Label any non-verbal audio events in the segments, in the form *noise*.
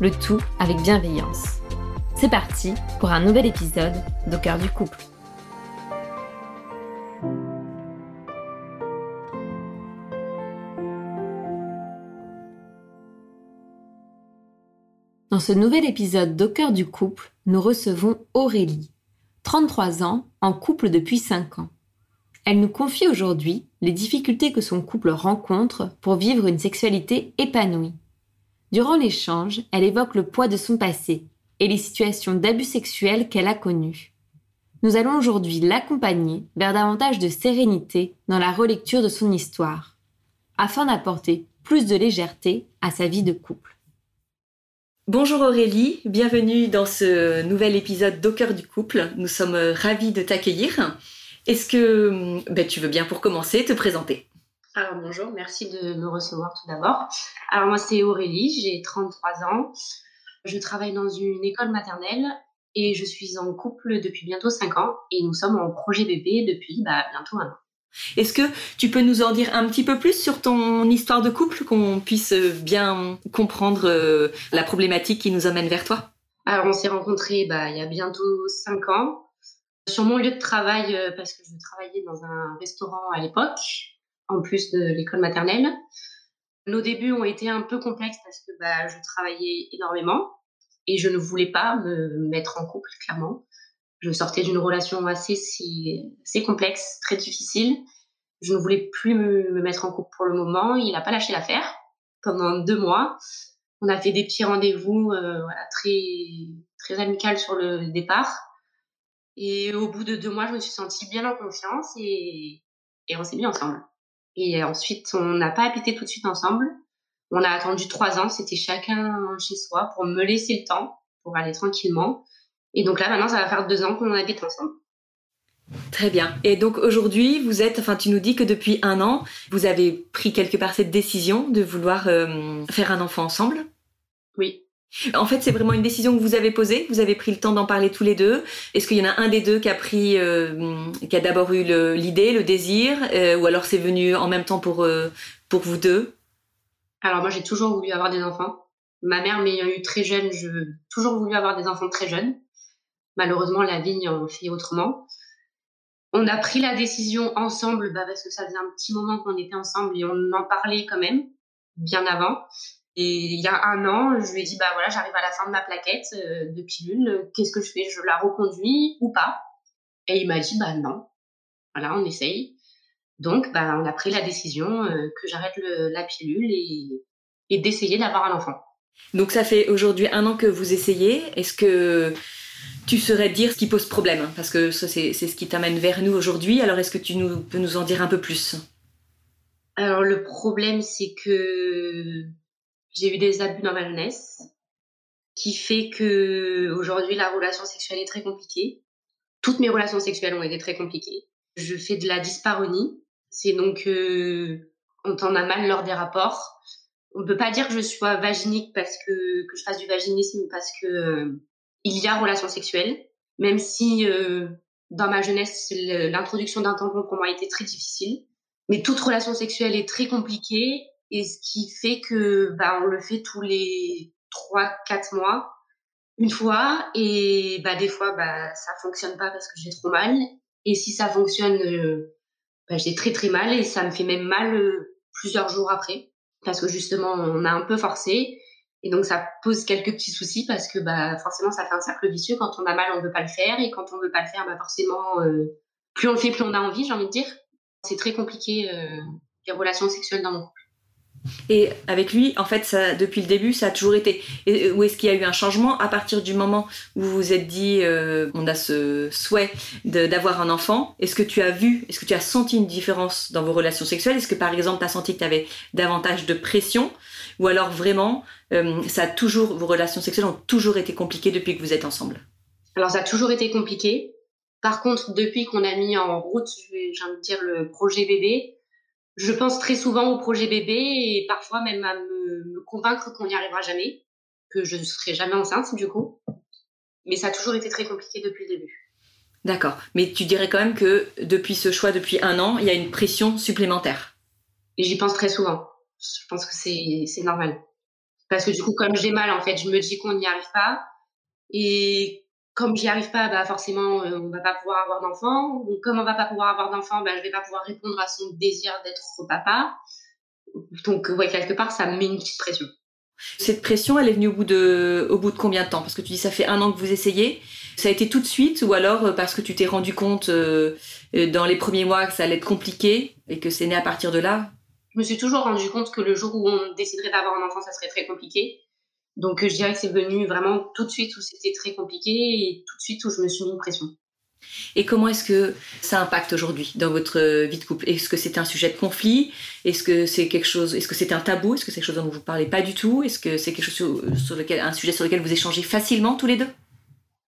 le tout avec bienveillance. C'est parti pour un nouvel épisode d'Au cœur du couple. Dans ce nouvel épisode d'Au cœur du couple, nous recevons Aurélie, 33 ans, en couple depuis 5 ans. Elle nous confie aujourd'hui les difficultés que son couple rencontre pour vivre une sexualité épanouie. Durant l'échange, elle évoque le poids de son passé et les situations d'abus sexuels qu'elle a connues. Nous allons aujourd'hui l'accompagner vers davantage de sérénité dans la relecture de son histoire, afin d'apporter plus de légèreté à sa vie de couple. Bonjour Aurélie, bienvenue dans ce nouvel épisode d'Au du couple. Nous sommes ravis de t'accueillir. Est-ce que ben, tu veux bien pour commencer te présenter? Alors bonjour, merci de me recevoir tout d'abord. Alors moi c'est Aurélie, j'ai 33 ans. Je travaille dans une école maternelle et je suis en couple depuis bientôt 5 ans et nous sommes en projet bébé depuis bah, bientôt un an. Est-ce que tu peux nous en dire un petit peu plus sur ton histoire de couple, qu'on puisse bien comprendre euh, la problématique qui nous amène vers toi? Alors on s'est rencontrés bah, il y a bientôt 5 ans sur mon lieu de travail euh, parce que je travaillais dans un restaurant à l'époque en plus de l'école maternelle. Nos débuts ont été un peu complexes parce que bah, je travaillais énormément et je ne voulais pas me mettre en couple, clairement. Je sortais d'une relation assez, assez complexe, très difficile. Je ne voulais plus me, mettre en couple pour le moment. Il n'a pas lâché l'affaire pendant deux mois. On a fait des petits rendez-vous euh, voilà, très, très amicales sur le départ. Et au bout de deux mois, je me suis sentie bien en confiance et, et on s'est mis ensemble. Et ensuite, on n'a pas habité tout de suite ensemble. On a attendu trois ans, c'était chacun chez soi pour me laisser le temps, pour aller tranquillement. Et donc là, maintenant, ça va faire deux ans qu'on habite ensemble. Très bien. Et donc aujourd'hui, vous êtes, enfin, tu nous dis que depuis un an, vous avez pris quelque part cette décision de vouloir euh, faire un enfant ensemble? Oui. En fait, c'est vraiment une décision que vous avez posée. Vous avez pris le temps d'en parler tous les deux. Est-ce qu'il y en a un des deux qui a pris, euh, qui a d'abord eu l'idée, le, désir, euh, ou alors c'est venu en même temps pour euh, pour vous deux? Alors moi, j'ai toujours voulu avoir des enfants. Ma mère m'ayant eu très jeune, j'ai toujours voulu avoir des enfants très jeunes. Malheureusement, la vie en fait autrement. On a pris la décision ensemble, bah, parce que ça faisait un petit moment qu'on était ensemble et on en parlait quand même bien avant. Et il y a un an, je lui ai dit, bah voilà, j'arrive à la fin de ma plaquette euh, de pilule, qu'est-ce que je fais? Je la reconduis ou pas? Et il m'a dit, bah non. Voilà, on essaye. Donc, bah, on a pris la décision euh, que j'arrête la pilule et, et d'essayer d'avoir un enfant. Donc, ça fait aujourd'hui un an que vous essayez. Est-ce que tu saurais dire ce qui pose problème? Parce que ça, c'est ce qui t'amène vers nous aujourd'hui. Alors, est-ce que tu nous, peux nous en dire un peu plus? Alors, le problème, c'est que j'ai eu des abus dans ma jeunesse, qui fait que aujourd'hui la relation sexuelle est très compliquée. Toutes mes relations sexuelles ont été très compliquées. Je fais de la dysparonie, c'est donc euh, on t'en a mal lors des rapports. On peut pas dire que je sois vaginique parce que que je fasse du vaginisme parce que euh, il y a relation sexuelle, même si euh, dans ma jeunesse l'introduction d'un tampon pour moi été très difficile. Mais toute relation sexuelle est très compliquée et ce qui fait que bah, on le fait tous les trois, quatre mois, une fois, et bah, des fois bah, ça fonctionne pas parce que j'ai trop mal, et si ça fonctionne, euh, bah, j'ai très très mal et ça me fait même mal euh, plusieurs jours après. parce que justement, on a un peu forcé. Et donc, ça pose quelques petits soucis parce que bah, forcément, ça fait un cercle vicieux. Quand on a mal, on veut pas le faire. Et quand on veut pas le faire, bah, forcément, euh, plus on le fait, plus on a envie, j'ai envie de dire. C'est très compliqué, euh, les relations sexuelles dans mon couple. Et avec lui, en fait, depuis le début, ça a toujours été. Et, où est-ce qu'il y a eu un changement à partir du moment où vous vous êtes dit, euh, on a ce souhait d'avoir un enfant? Est-ce que tu as vu, est-ce que tu as senti une différence dans vos relations sexuelles? Est-ce que par exemple, tu as senti que tu avais davantage de pression? Ou alors vraiment, euh, ça a toujours, vos relations sexuelles ont toujours été compliquées depuis que vous êtes ensemble? Alors, ça a toujours été compliqué. Par contre, depuis qu'on a mis en route, j'ai envie de dire, le projet bébé, je pense très souvent au projet bébé et parfois même à me, convaincre qu'on n'y arrivera jamais, que je ne serai jamais enceinte du coup. Mais ça a toujours été très compliqué depuis le début. D'accord. Mais tu dirais quand même que depuis ce choix, depuis un an, il y a une pression supplémentaire. Et j'y pense très souvent. Je pense que c'est normal. Parce que du coup, comme j'ai mal, en fait, je me dis qu'on n'y arrive pas. Et comme j'y arrive pas, bah forcément, euh, on va pas pouvoir avoir d'enfant. Donc, comme on va pas pouvoir avoir d'enfant, bah, je vais pas pouvoir répondre à son désir d'être papa. Donc, ouais, quelque part, ça me met une petite pression. Cette pression, elle est venue au bout de, au bout de combien de temps? Parce que tu dis, ça fait un an que vous essayez. Ça a été tout de suite ou alors euh, parce que tu t'es rendu compte euh, dans les premiers mois que ça allait être compliqué et que c'est né à partir de là? Je me suis toujours rendu compte que le jour où on déciderait d'avoir un enfant, ça serait très compliqué. Donc euh, je dirais que c'est venu vraiment tout de suite où c'était très compliqué et tout de suite où je me suis mis une pression. Et comment est-ce que ça impacte aujourd'hui dans votre vie de couple? Est-ce que c'est un sujet de conflit? Est-ce que c'est quelque chose Est-ce que c'est un tabou? Est-ce que c'est quelque chose dont vous ne parlez pas du tout? Est-ce que c'est quelque chose sur, lequel un sujet sur lequel vous échangez facilement tous les deux?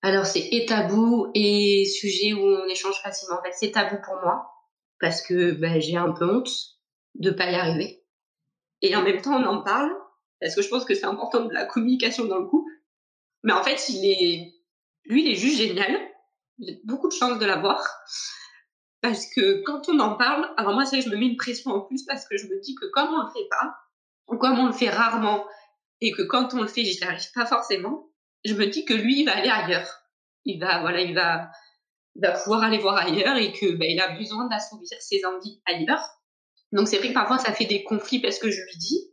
Alors c'est et tabou et sujet où on échange facilement. En fait, c'est tabou pour moi parce que ben, j'ai un peu honte de pas y arriver. Et en même temps, on en parle parce que je pense que c'est important de la communication dans le couple. Mais en fait, il est, lui, il est juste génial. J'ai beaucoup de chance de l'avoir. Parce que quand on en parle, alors moi, c'est je me mets une pression en plus parce que je me dis que comme on le fait pas, ou comme on le fait rarement, et que quand on le fait, j'y arrive pas forcément, je me dis que lui, il va aller ailleurs. Il va, voilà, il va, il va pouvoir aller voir ailleurs et que, ben, il a besoin d'assouvir ses envies ailleurs. Donc c'est vrai que parfois ça fait des conflits parce que je lui dis,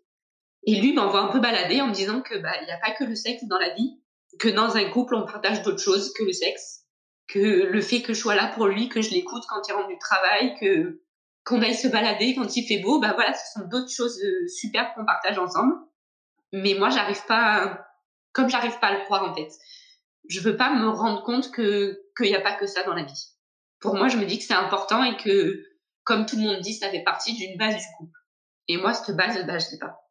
et lui m'envoie un peu balader en me disant que bah il n'y a pas que le sexe dans la vie, que dans un couple on partage d'autres choses que le sexe, que le fait que je sois là pour lui, que je l'écoute quand il rentre du travail, que qu'on aille se balader quand il fait beau, bah voilà, ce sont d'autres choses euh, super qu'on partage ensemble. Mais moi j'arrive pas, comme j'arrive pas à le croire en fait, je veux pas me rendre compte que qu'il n'y a pas que ça dans la vie. Pour moi, je me dis que c'est important et que, comme tout le monde dit, ça fait partie d'une base du couple. Et moi, cette base, bah, je sais pas.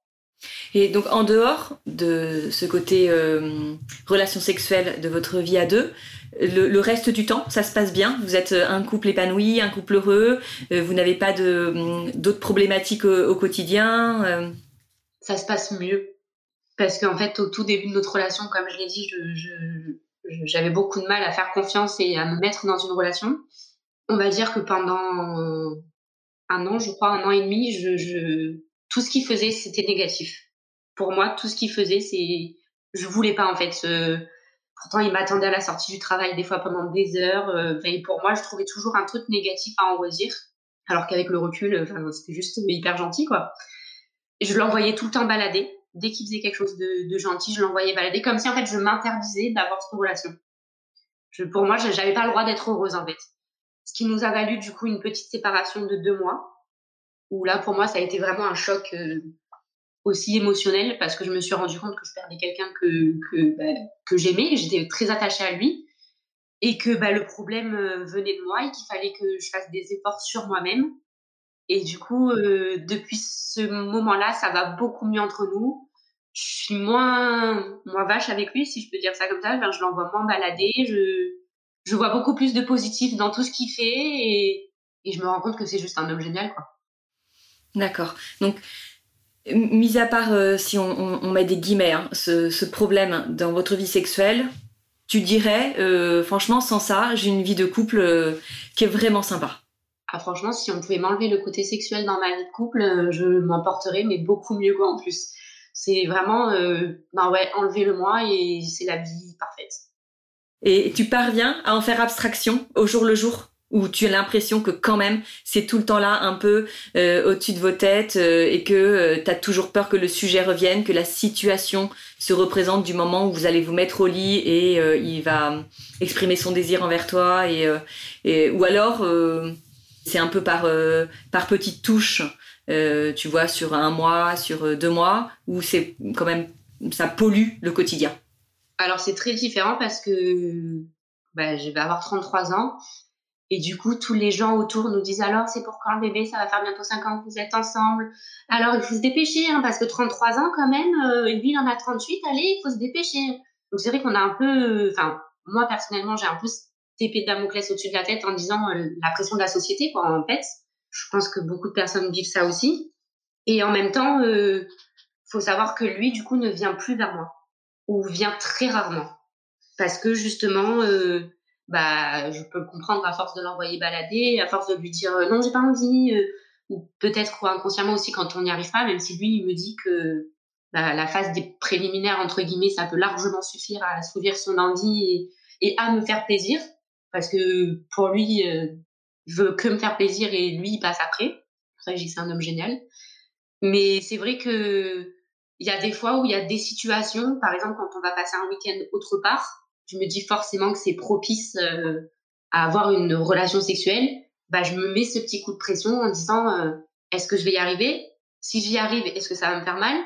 Et donc en dehors de ce côté euh, relation sexuelle de votre vie à deux, le, reste du temps, ça se passe bien? Vous êtes un couple épanoui, un couple heureux euh, Vous n'avez pas d'autres problématiques au, quotidien euh? Ça se passe mieux. Parce qu'en fait, au tout début de notre relation, comme je l'ai dit, j'avais beaucoup de mal à faire confiance et à me mettre dans une relation. On va dire que pendant un an, je crois, un an et demi, je tout ce qu'il faisait, c'était négatif. Pour moi, tout ce qu'il faisait, c'est, je voulais pas en fait. Pourtant, il m'attendait à la sortie du travail des fois pendant des heures. Euh, et pour moi, je trouvais toujours un truc négatif à en redire. Alors qu'avec le recul, enfin, c'était juste hyper gentil, quoi. Et je l'envoyais tout le temps balader. Dès qu'il faisait quelque chose de, gentil, je l'envoyais balader, comme si en fait je m'interdisais d'avoir cette relation. Pour moi, j'avais pas le droit d'être heureuse en fait. Ce qui nous a valu du coup une petite séparation de deux mois où là, pour moi, ça a été vraiment un choc euh, aussi émotionnel parce que je me suis rendu compte que je perdais quelqu'un que, que, bah, que j'aimais, j'étais très attachée à lui et que bah, le problème euh, venait de moi et qu'il fallait que je fasse des efforts sur moi-même. Et du coup, euh, depuis ce moment-là, ça va beaucoup mieux entre nous. Je suis moins, moins vache avec lui, si je peux dire ça comme ça. je l'envoie moins balader. Je, je vois beaucoup plus de positif dans tout ce qu'il fait et, et je me rends compte que c'est juste un homme génial, quoi. D'accord. Donc, mis à part, euh, si on, met des guillemets, hein, ce, problème dans votre vie sexuelle, tu dirais, euh, franchement, sans ça, j'ai une vie de couple euh, qui est vraiment sympa. Ah, franchement, si on pouvait m'enlever le côté sexuel dans ma vie de couple, je m'en porterais, mais beaucoup mieux quoi en plus. C'est vraiment, ben ouais, enlevez-le-moi et c'est la vie parfaite. Et tu parviens à en faire abstraction au jour le jour? Ou tu as l'impression que quand même c'est tout le temps là un peu euh, au-dessus de vos têtes euh, et que tu as toujours peur que le sujet revienne, que la situation se représente du moment où vous allez vous mettre au lit et il va exprimer son désir envers toi et, et ou alors c'est un peu par par petites touches tu vois sur un mois, sur deux mois où c'est quand même ça pollue le quotidien. Alors c'est très différent parce que bah, je vais avoir 33 ans et du coup tous les gens autour nous disent alors c'est pour quand le bébé? Ça va faire bientôt 5 ans que vous êtes ensemble. Alors il faut se dépêcher hein, parce que 33 ans quand même euh, lui il en a 38 allez il faut se dépêcher. Donc c'est vrai qu'on a un peu enfin moi personnellement j'ai un peu épée Damoclès au-dessus de la tête en disant euh, la pression de la société quoi en fait. Je pense que beaucoup de personnes vivent ça aussi. Et en même temps euh, faut savoir que lui du coup ne vient plus vers moi. Ou vient très rarement. Parce que justement, bah, je peux le comprendre à force de l'envoyer balader, à force de lui dire euh, non, j'ai pas envie, euh, ou peut-être inconsciemment aussi quand on n'y arrive pas, même si lui, il me dit que bah, la phase des préliminaires, entre guillemets, ça peut largement suffire à assouvir son envie et, à me faire plaisir. Parce que pour lui, je veux que me faire plaisir et lui, il passe après. Pour ça je dis que c'est un homme génial. Mais c'est vrai que il y a des fois où il y a des situations, par exemple quand on va passer un week-end autre part, je me dis forcément que c'est propice euh, à avoir une relation sexuelle. Bah, je me mets ce petit coup de pression en disant euh, est-ce que je vais y arriver? Si j'y arrive, est-ce que ça va me faire mal?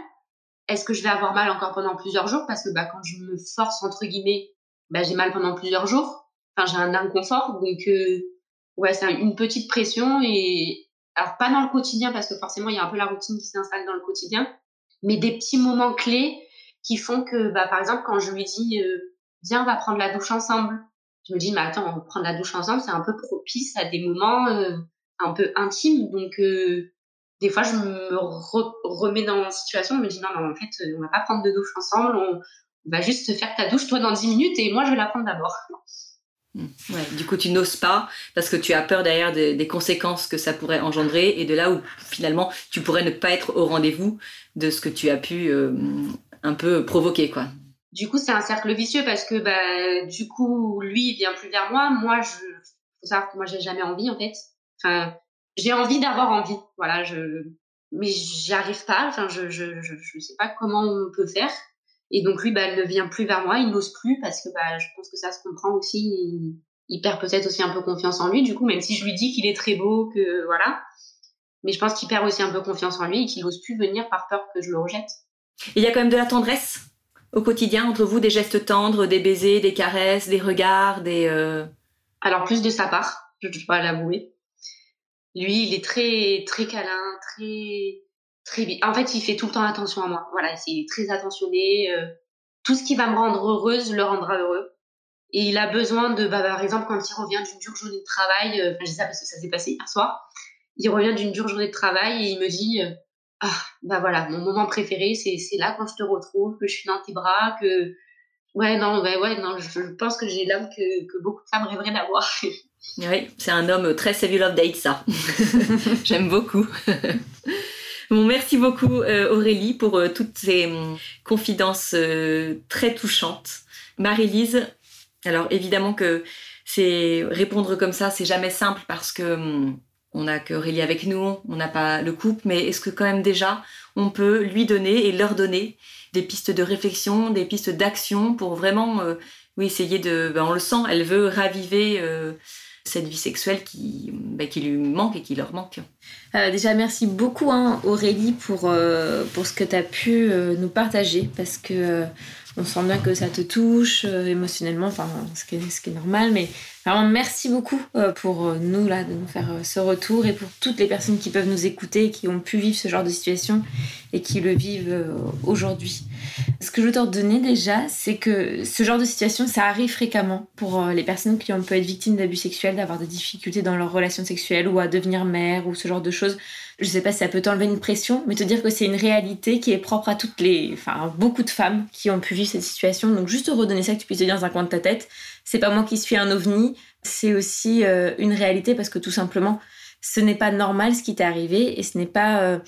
Est-ce que je vais avoir mal encore pendant plusieurs jours? Parce que bah, quand je me force entre guillemets, bah, j'ai mal pendant plusieurs jours. Enfin, j'ai un inconfort. Donc euh, ouais, c'est une petite pression et alors pas dans le quotidien parce que forcément il y a un peu la routine qui s'installe dans le quotidien, mais des petits moments clés qui font que, bah, par exemple, quand je lui dis, euh, viens, on va prendre la douche ensemble, je me dis, mais attends, prendre la douche ensemble, c'est un peu propice à des moments euh, un peu intimes. Donc, euh, des fois, je me remets dans la situation, je me dis, non, non, en fait, on va pas prendre de douche ensemble, on, va juste faire ta douche, toi, dans 10 minutes, et moi, je vais la prendre d'abord. Ouais, du coup, tu n'oses pas parce que tu as peur derrière des, conséquences que ça pourrait engendrer et de là où finalement tu pourrais ne pas être au rendez-vous de ce que tu as pu euh, un peu provoquer, quoi. Du coup, c'est un cercle vicieux parce que bah, du coup, lui, il vient plus vers moi. Moi, je, faut savoir que moi, j'ai jamais envie en fait. Enfin, j'ai envie d'avoir envie, voilà. Je, mais j'y arrive pas. Enfin, je, je, je, je sais pas comment on peut faire. Et donc lui, bah, elle ne vient plus vers moi, il n'ose plus parce que bah, je pense que ça se comprend aussi. Il, perd peut-être aussi un peu confiance en lui, du coup, même si je lui dis qu'il est très beau, que voilà. Mais je pense qu'il perd aussi un peu confiance en lui et qu'il n'ose plus venir par peur que je le rejette. Il y a quand même de la tendresse? Au quotidien entre vous, des gestes tendres, des baisers, des caresses, des regards, des. Euh, Alors plus de sa part, je ne pas l'avouer. Lui, il est très très câlin, très en fait, il fait tout le temps attention à moi. Voilà, c'est très attentionné. Euh, tout ce qui va me rendre heureuse le rendra heureux. Et il a besoin de, bah, par exemple, quand il revient d'une dure journée de travail, euh, enfin, je dis ça parce que ça s'est passé hier soir, il revient d'une dure journée de travail et il me dit, euh, ah, bah voilà, mon moment préféré, c'est, là quand je te retrouve, que je suis dans tes bras, que, ouais, non, ouais, ouais, non, je, pense que j'ai l'homme que, que beaucoup de femmes rêveraient d'avoir. *laughs* oui, c'est un homme très Save Love Date, ça. *laughs* J'aime beaucoup. *laughs* Bon, merci beaucoup euh, Aurélie pour euh, toutes ces hum, confidences euh, très touchantes. Marie-Lise, alors évidemment que c'est répondre comme ça, c'est jamais simple parce que hum, on n'a qu'Aurélie avec nous, on n'a pas le couple, mais est-ce que quand même déjà on peut lui donner et leur donner des pistes de réflexion, des pistes d'action pour vraiment, oui, essayer de, ben, on le sent, elle veut raviver cette vie sexuelle qui, bah, qui lui manque et qui leur manque. Euh, déjà, merci beaucoup hein, Aurélie pour, euh, pour ce que tu as pu euh, nous partager parce que on sent bien que ça te touche émotionnellement, enfin, ce qui, est, ce qui est normal, mais vraiment merci beaucoup pour nous là de nous faire ce retour et pour toutes les personnes qui peuvent nous écouter, qui ont pu vivre ce genre de situation et qui le vivent aujourd'hui. Ce que je veux te redonner déjà, c'est que ce genre de situation, ça arrive fréquemment pour les personnes qui ont peut être victimes d'abus sexuels, d'avoir des difficultés dans leur relation sexuelle ou à devenir mère ou ce genre de choses. Je sais pas si ça peut t'enlever une pression, mais te dire que c'est une réalité qui est propre à toutes les, enfin, beaucoup de femmes qui ont pu vivre cette situation. Donc, juste te redonner ça, que tu puisses te dire dans un coin de ta tête. C'est pas moi qui suis un ovni, c'est aussi euh, une réalité parce que tout simplement, ce n'est pas normal ce qui t'est arrivé et ce n'est pas, euh,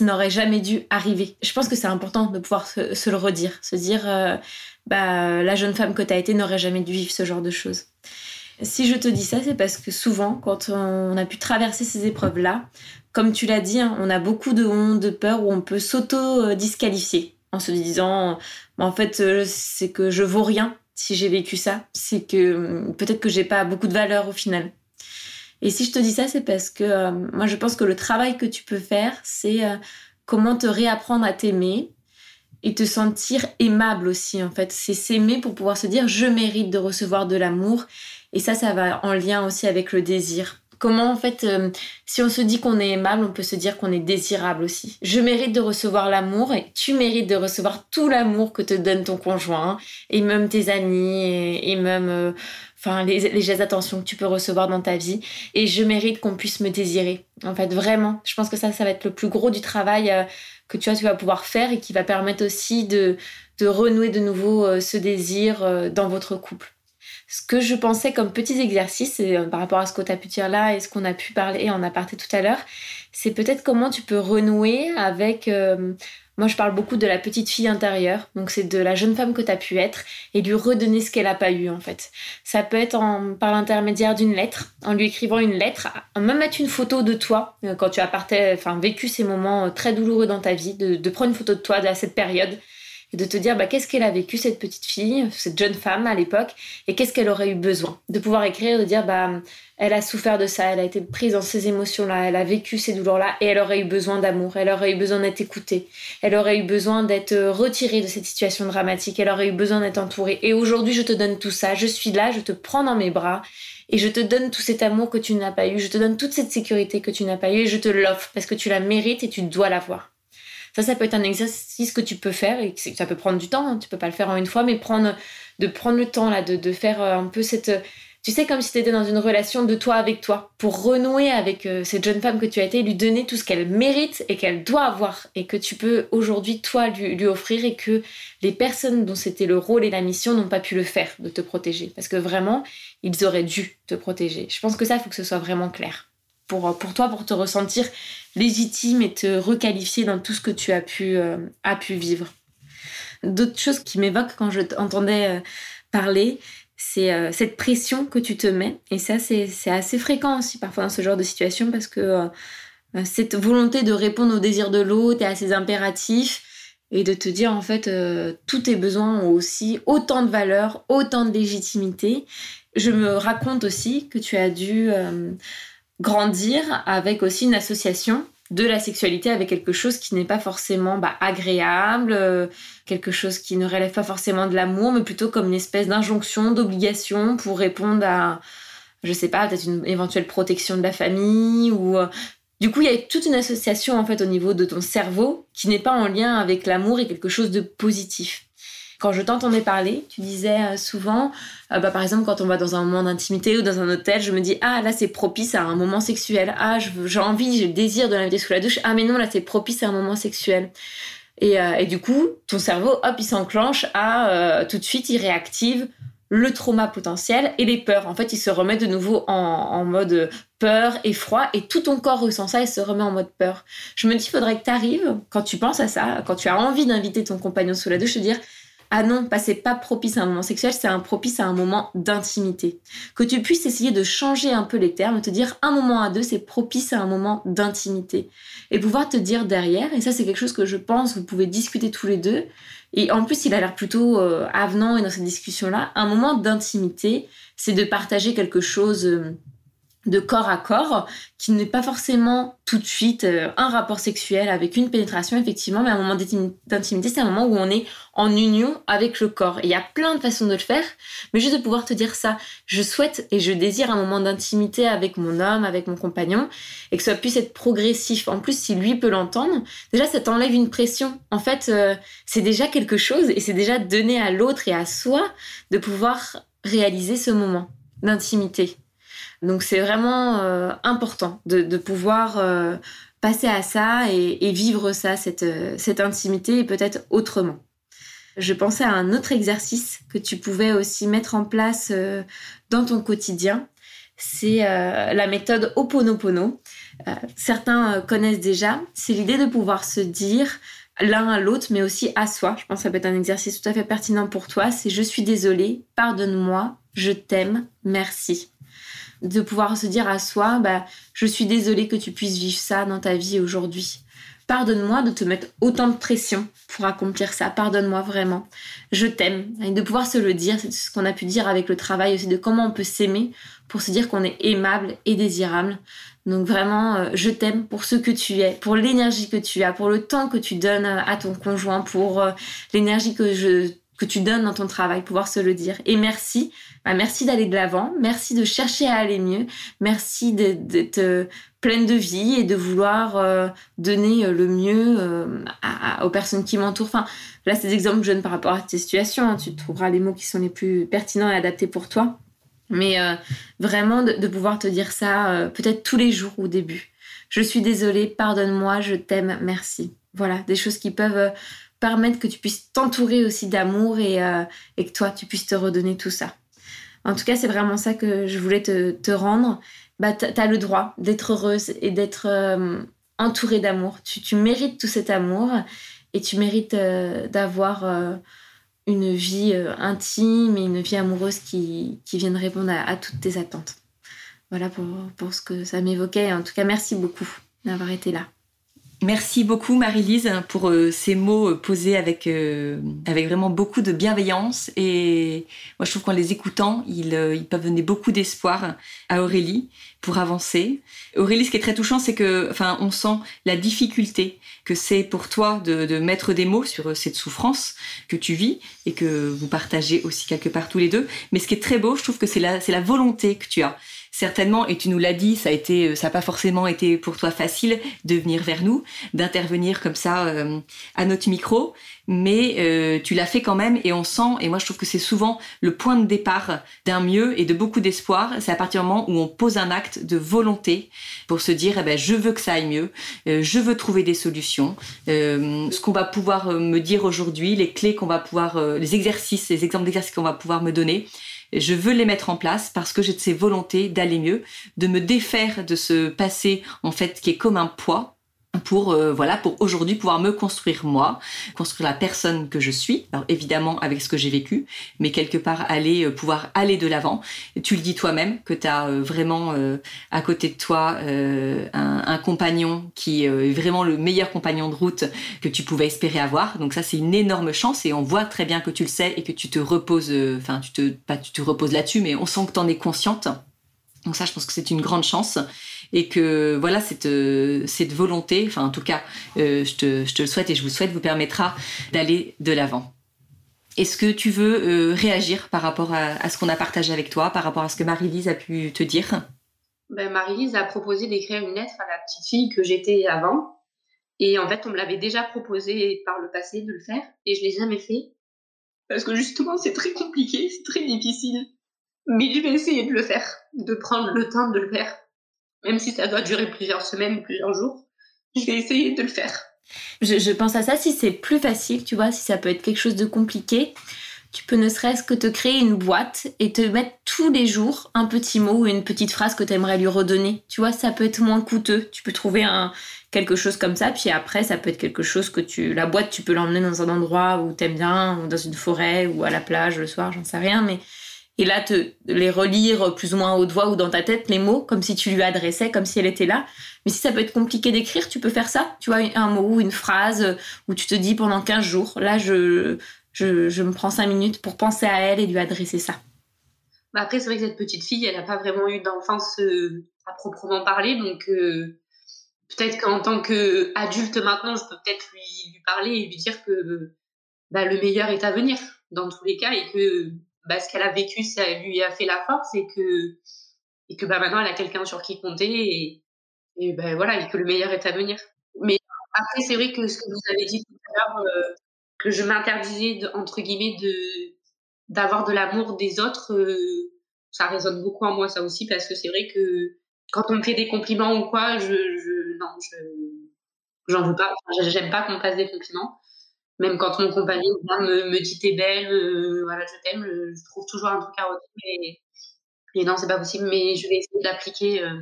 n'aurait jamais dû arriver. Je pense que c'est important de pouvoir se, le redire, se dire, euh, bah, la jeune femme que tu as été n'aurait jamais dû vivre ce genre de choses. Si je te dis ça, c'est parce que souvent, quand on a pu traverser ces épreuves-là, comme tu l'as dit, hein, on a beaucoup de honte, de peur, où on peut s'auto-disqualifier en se disant, en fait, euh, c'est que je vaux rien si j'ai vécu ça. C'est que hum, peut-être que j'ai pas beaucoup de valeur au final. Et si je te dis ça, c'est parce que euh, moi, je pense que le travail que tu peux faire, c'est euh, comment te réapprendre à t'aimer et te sentir aimable aussi, en fait. C'est s'aimer pour pouvoir se dire, je mérite de recevoir de l'amour. Et ça, ça va en lien aussi avec le désir. Comment, en fait, euh, si on se dit qu'on est aimable, on peut se dire qu'on est désirable aussi. Je mérite de recevoir l'amour et tu mérites de recevoir tout l'amour que te donne ton conjoint et même tes amis et, même enfin les, les gestes d'attention que tu peux recevoir dans ta vie. Et je mérite qu'on puisse me désirer. En fait vraiment je pense que ça ça va être le plus gros du travail euh, que tu tu vas pouvoir faire et qui va permettre aussi de de renouer de nouveau euh, ce désir euh, dans votre couple ce que je pensais comme petits exercices par rapport à ce que tu as pu dire là et ce qu'on a pu parler en aparté tout à l'heure c'est peut-être comment tu peux renouer avec moi, je parle beaucoup de la petite fille intérieure, donc c'est de la jeune femme que tu as pu être et lui redonner ce qu'elle n'a pas eu en fait. Ça peut être par l'intermédiaire d'une lettre, en lui écrivant une lettre, même mettre une photo de toi euh, quand tu as enfin, vécu ces moments euh, très douloureux dans ta vie, de, de prendre une photo de toi à cette période de te dire bah, qu'est-ce qu'elle a vécu cette petite fille, cette jeune femme à l'époque, et qu'est-ce qu'elle aurait eu besoin? De pouvoir écrire, de dire bah elle a souffert de ça, elle a été prise dans ces émotions-là, elle a vécu ces douleurs-là, et elle aurait eu besoin d'amour, elle aurait eu besoin d'être écoutée, elle aurait eu besoin d'être retirée de cette situation dramatique, elle aurait eu besoin d'être entourée. Et aujourd'hui, je te donne tout ça, je suis là, je te prends dans mes bras, et je te donne tout cet amour que tu n'as pas eu, je te donne toute cette sécurité que tu n'as pas eu, et je te l'offre parce que tu la mérites et tu dois l'avoir. Ça, ça peut être un exercice que tu peux faire et ça peut prendre du temps. Hein. Tu peux pas le faire en une fois, mais prendre, de prendre le temps là, de, de faire euh, un peu cette. Tu sais, comme si tu étais dans une relation de toi avec toi, pour renouer avec euh, cette jeune femme que tu as été, lui donner tout ce qu'elle mérite et qu'elle doit avoir, et que tu peux aujourd'hui, toi, lui, lui offrir, et que les personnes dont c'était le rôle et la mission n'ont pas pu le faire, de te protéger. Parce que vraiment, ils auraient dû te protéger. Je pense que ça, il faut que ce soit vraiment clair. Pour, pour toi, pour te ressentir légitime et te requalifier dans tout ce que tu as pu, euh, pu vivre. D'autres choses qui m'évoquent quand je t'entendais euh, parler, c'est euh, cette pression que tu te mets. Et ça, c'est assez fréquent aussi parfois dans ce genre de situation parce que cette volonté de répondre aux désirs de l'autre et à ses impératifs et de te dire en fait tous tes besoins ont aussi autant de valeur, autant de légitimité. Je me raconte aussi que tu as dû grandir avec aussi une association de la sexualité avec quelque chose qui n'est pas forcément bah, agréable, euh, quelque chose qui ne relève pas forcément de l'amour, mais plutôt comme une espèce d'injonction, d'obligation pour répondre à, je sais pas, peut-être une éventuelle protection de la famille ou euh, du coup, il y a toute une association en fait au niveau de ton cerveau qui n'est pas en lien avec l'amour et quelque chose de positif. Quand je t'entendais parler, tu disais euh, souvent, euh, bah, par exemple, quand on va dans un moment d'intimité ou dans un hôtel, je me dis, ah là c'est propice à un moment sexuel. Ah, j'ai envie, j'ai le désir de l'inviter sous la douche. Ah, mais non, là c'est propice à un moment sexuel. Et, euh, et, du coup, ton cerveau, hop, il s'enclenche à tout de suite, il réactive le trauma potentiel et les peurs. En fait, il se remet de nouveau en, mode peur, effroi, et tout ton corps ressent ça et se remet en mode peur. Je me dis, il faudrait que tu arrives, quand tu penses à ça, quand tu as envie d'inviter ton compagnon sous la douche, te dire, ah non, pas c'est pas propice à un moment sexuel, c'est un propice à un moment d'intimité. Que tu puisses essayer de changer un peu les termes, te dire un moment à deux, c'est propice à un moment d'intimité. Et pouvoir te dire derrière, et ça c'est quelque chose que je pense, vous pouvez discuter tous les deux, et en plus il a l'air plutôt euh, avenant et dans cette discussion-là, un moment d'intimité, c'est de partager quelque chose... Euh, de corps à corps, qui n'est pas forcément tout de suite euh, un rapport sexuel avec une pénétration, effectivement, mais un moment d'intimité, c'est un moment où on est en union avec le corps. Et il y a plein de façons de le faire, mais juste de pouvoir te dire ça, je souhaite et je désire un moment d'intimité avec mon homme, avec mon compagnon, et que ça puisse être progressif. En plus, si lui peut l'entendre, déjà, ça t'enlève une pression. En fait, euh, c'est déjà quelque chose, et c'est déjà donné à l'autre et à soi de pouvoir réaliser ce moment d'intimité. Donc c'est vraiment euh, important de, pouvoir euh, passer à ça et, vivre ça, euh, cette, intimité, et peut-être autrement. Je pensais à un autre exercice que tu pouvais aussi mettre en place dans ton quotidien. C'est la méthode Oponopono. certains connaissent déjà. C'est l'idée de pouvoir se dire l'un à l'autre, mais aussi à soi. Je pense que ça peut être un exercice tout à fait pertinent pour toi. C'est je suis désolée, pardonne-moi, je t'aime, merci. De pouvoir se dire à soi, bah, je suis désolée que tu puisses vivre ça dans ta vie aujourd'hui. Pardonne-moi de te mettre autant de pression pour accomplir ça. Pardonne-moi vraiment. Je t'aime. Et de pouvoir se le dire, c'est ce qu'on a pu dire avec le travail aussi, de comment on peut s'aimer pour se dire qu'on est aimable et désirable. Donc vraiment, euh, je t'aime pour ce que tu es, pour l'énergie que tu as, pour le temps que tu donnes à ton conjoint, pour euh, l'énergie que que tu donnes dans ton travail, pouvoir se le dire. Et merci, bah merci d'aller de l'avant, merci de chercher à aller mieux, merci d'être euh, pleine de vie et de vouloir donner le mieux aux personnes qui m'entourent. Enfin, là, c'est des exemples que je donne par rapport à tes situations. Hein. Tu trouveras les mots qui sont les plus pertinents et adaptés pour toi. Mais euh, vraiment de, pouvoir te dire ça euh, peut-être tous les jours au début. Je suis désolée, pardonne-moi, je t'aime, merci. Voilà, des choses qui peuvent euh, permettre que tu puisses t'entourer aussi d'amour et, et, que toi, tu puisses te redonner tout ça. En tout cas, c'est vraiment ça que je voulais te, te rendre. Bah, tu as le droit d'être heureuse et d'être entourée d'amour. Tu, tu, mérites tout cet amour et tu mérites d'avoir une vie euh, intime et une vie amoureuse qui, qui viennent répondre à, toutes tes attentes. Voilà pour, pour ce que ça m'évoquait. En tout cas, merci beaucoup d'avoir été là. Merci beaucoup Marie-Lise pour euh, ces mots euh, posés avec, avec vraiment beaucoup de bienveillance et moi je trouve qu'en les écoutant, ils, ils peuvent donner beaucoup d'espoir à Aurélie pour avancer. Aurélie, ce qui est très touchant, c'est que, enfin, on sent la difficulté que c'est pour toi de, de, mettre des mots sur cette souffrance que tu vis et que vous partagez aussi quelque part tous les deux. Mais ce qui est très beau, je trouve que c'est la, c'est la volonté que tu as certainement, et tu nous l'as dit, ça a été, ça n'a pas forcément été pour toi facile de venir vers nous, d'intervenir comme ça euh, à notre micro, mais euh, tu l'as fait quand même, et on sent, et moi je trouve que c'est souvent le point de départ d'un mieux et de beaucoup d'espoir, c'est à partir du moment où on pose un acte de volonté pour se dire, eh ben, je veux que ça aille mieux, euh, je veux trouver des solutions, ce qu'on va pouvoir me dire aujourd'hui, les clés qu'on va pouvoir, les exercices, les exemples d'exercices qu'on va pouvoir me donner, je veux les mettre en place parce que j'ai de ces volontés d'aller mieux, de me défaire de ce passé en fait qui est comme un poids pour euh, voilà pour aujourd'hui pouvoir me construire moi, construire la personne que je suis. Alors évidemment avec ce que j'ai vécu, mais quelque part aller euh, pouvoir aller de l'avant. Tu le dis toi-même que tu as euh, vraiment à côté de toi un, un, compagnon qui est vraiment le meilleur compagnon de route que tu pouvais espérer avoir. Donc ça c'est une énorme chance et on voit très bien que tu le sais et que tu te reposes enfin tu te pas tu te reposes là-dessus mais on sent que tu en es consciente. Donc ça je pense que c'est une grande chance et que voilà cette euh, cette volonté, enfin en tout cas, euh, je, te, je te le souhaite et je vous souhaite, vous permettra d'aller de l'avant. Est-ce que tu veux euh, réagir par rapport à, ce qu'on a partagé avec toi, par rapport à ce que Marie-Lise a pu te dire? Ben, Marie-Lise a proposé d'écrire une lettre à la petite fille que j'étais avant. Et en fait, on me l'avait déjà proposé par le passé de le faire et je l'ai jamais fait. Parce que justement, c'est très compliqué, c'est très difficile. Mais je vais essayer de le faire, de prendre le temps de le faire même si ça doit durer plusieurs semaines, plusieurs jours, je vais essayer de le faire. Je, pense à ça si c'est plus facile, tu vois, si ça peut être quelque chose de compliqué. Tu peux ne serait-ce que te créer une boîte et te mettre tous les jours un petit mot ou une petite phrase que tu aimerais lui redonner. Tu vois, ça peut être moins coûteux. Tu peux trouver un, quelque chose comme ça, puis après, ça peut être quelque chose que tu. La boîte, tu peux l'emmener dans un endroit où t'aimes bien, ou dans une forêt, ou à la plage le soir, j'en sais rien, mais et là te les relire plus ou moins à haute voix ou dans ta tête les mots comme si tu lui adressais comme si elle était là. Mais si ça peut être compliqué d'écrire tu peux faire ça. Tu vois un mot ou une phrase où tu te dis pendant 15 jours là je je, me prends 5 minutes pour penser à elle et lui adresser ça. Bah après c'est vrai que cette petite fille elle n'a pas vraiment eu d'enfance euh, à proprement parler. Donc euh, peut-être qu'en tant que adulte maintenant je peux peut-être lui, lui parler et lui dire que bah, le meilleur est à venir dans tous les cas et que bah, ce qu'elle a vécu, ça lui a fait la force et que, et que bah, maintenant elle a quelqu'un sur qui compter et, et ben voilà, et que le meilleur est à venir. Mais après, c'est vrai que ce que vous avez dit tout à l'heure, euh, que je m'interdisais, entre guillemets, de d'avoir de l'amour des autres, euh, ça résonne beaucoup en moi, ça aussi, parce que c'est vrai que quand on me fait des compliments ou quoi, je, je non, je j'en veux pas. J'aime pas qu'on me fasse des compliments. Même quand mon compagnon me, me dit t'es belle, euh, voilà, je t'aime, je trouve toujours un truc à redire. Et, non, c'est pas possible, mais je vais essayer d'appliquer euh,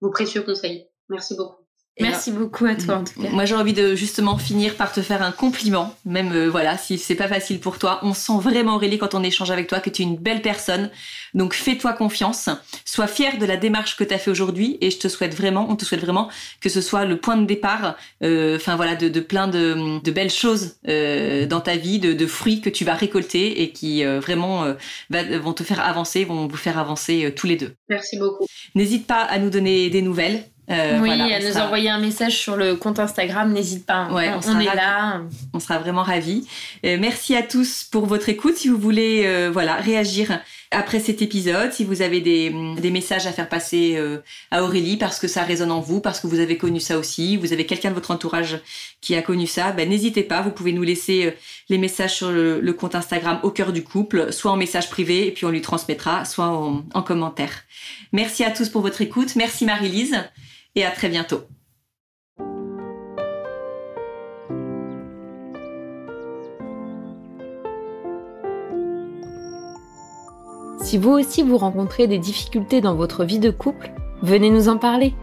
vos précieux conseils. Merci beaucoup. Merci beaucoup à toi en tout cas. Moi j'ai envie de justement finir par te faire un compliment, même euh, voilà si c'est pas facile pour toi. On sent vraiment Aurélie quand on échange avec toi que tu es une belle personne. Donc fais-toi confiance, sois fière de la démarche que tu as fait aujourd'hui et je te souhaite vraiment, on te souhaite vraiment que ce soit le point de départ, euh, enfin voilà de, plein de, belles choses euh, dans ta vie, de, fruits que tu vas récolter et qui vraiment vont te faire avancer, vont vous faire avancer tous les deux. Merci beaucoup. N'hésite pas à nous donner des nouvelles. Euh, oui, à nous envoyer un message sur le compte Instagram, n'hésite pas. Ouais, on, est là. On sera vraiment ravis. Euh, merci à tous pour votre écoute. Si vous voulez euh, voilà, réagir après cet épisode, si vous avez des, des messages à faire passer à Aurélie parce que ça résonne en vous, parce que vous avez connu ça aussi, vous avez quelqu'un de votre entourage qui a connu ça, ben, n'hésitez pas. Vous pouvez nous laisser les messages sur le, compte Instagram au cœur du couple, soit en message privé et puis on lui transmettra, soit en, en commentaire. Merci à tous pour votre écoute. Merci Marie-Lise et à très bientôt. Si vous aussi vous rencontrez des difficultés dans votre vie de couple, venez nous en parler.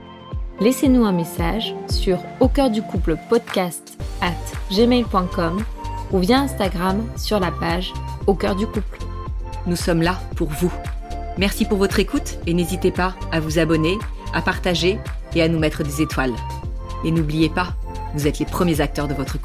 Laissez-nous un message sur au cœur du couple podcast at gmail.com ou via Instagram sur la page au cœur du couple. Nous sommes là pour vous. Merci pour votre écoute et n'hésitez pas à vous abonner, à partager et à nous mettre des étoiles. Et n'oubliez pas, vous êtes les premiers acteurs de votre.